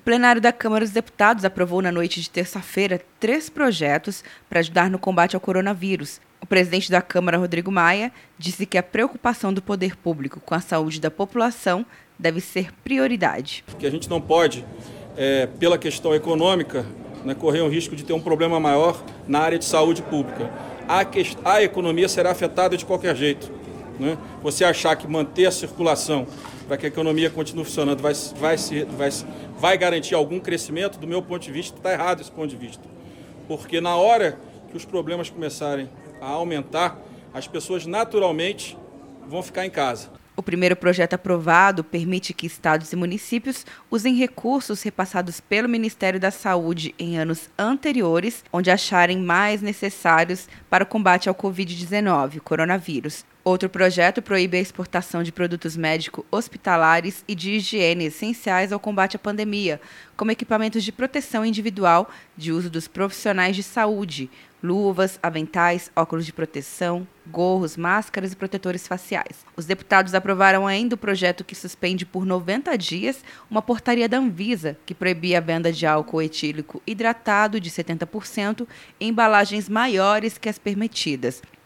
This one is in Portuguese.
O plenário da Câmara dos Deputados aprovou na noite de terça-feira três projetos para ajudar no combate ao coronavírus. O presidente da Câmara, Rodrigo Maia, disse que a preocupação do poder público com a saúde da população deve ser prioridade. Que a gente não pode, é, pela questão econômica, né, correr o risco de ter um problema maior na área de saúde pública. A, a economia será afetada de qualquer jeito. Né? Você achar que manter a circulação para que a economia continue funcionando vai, vai, se, vai, vai garantir algum crescimento, do meu ponto de vista, está errado esse ponto de vista. Porque na hora que os problemas começarem a aumentar, as pessoas naturalmente vão ficar em casa. O primeiro projeto aprovado permite que estados e municípios usem recursos repassados pelo Ministério da Saúde em anos anteriores, onde acharem mais necessários para o combate ao Covid-19, coronavírus. Outro projeto proíbe a exportação de produtos médico-hospitalares e de higiene essenciais ao combate à pandemia, como equipamentos de proteção individual de uso dos profissionais de saúde, luvas, aventais, óculos de proteção, gorros, máscaras e protetores faciais. Os deputados aprovaram ainda o projeto que suspende por 90 dias uma portaria da Anvisa que proibia a venda de álcool etílico hidratado de 70% em embalagens maiores que as permitidas.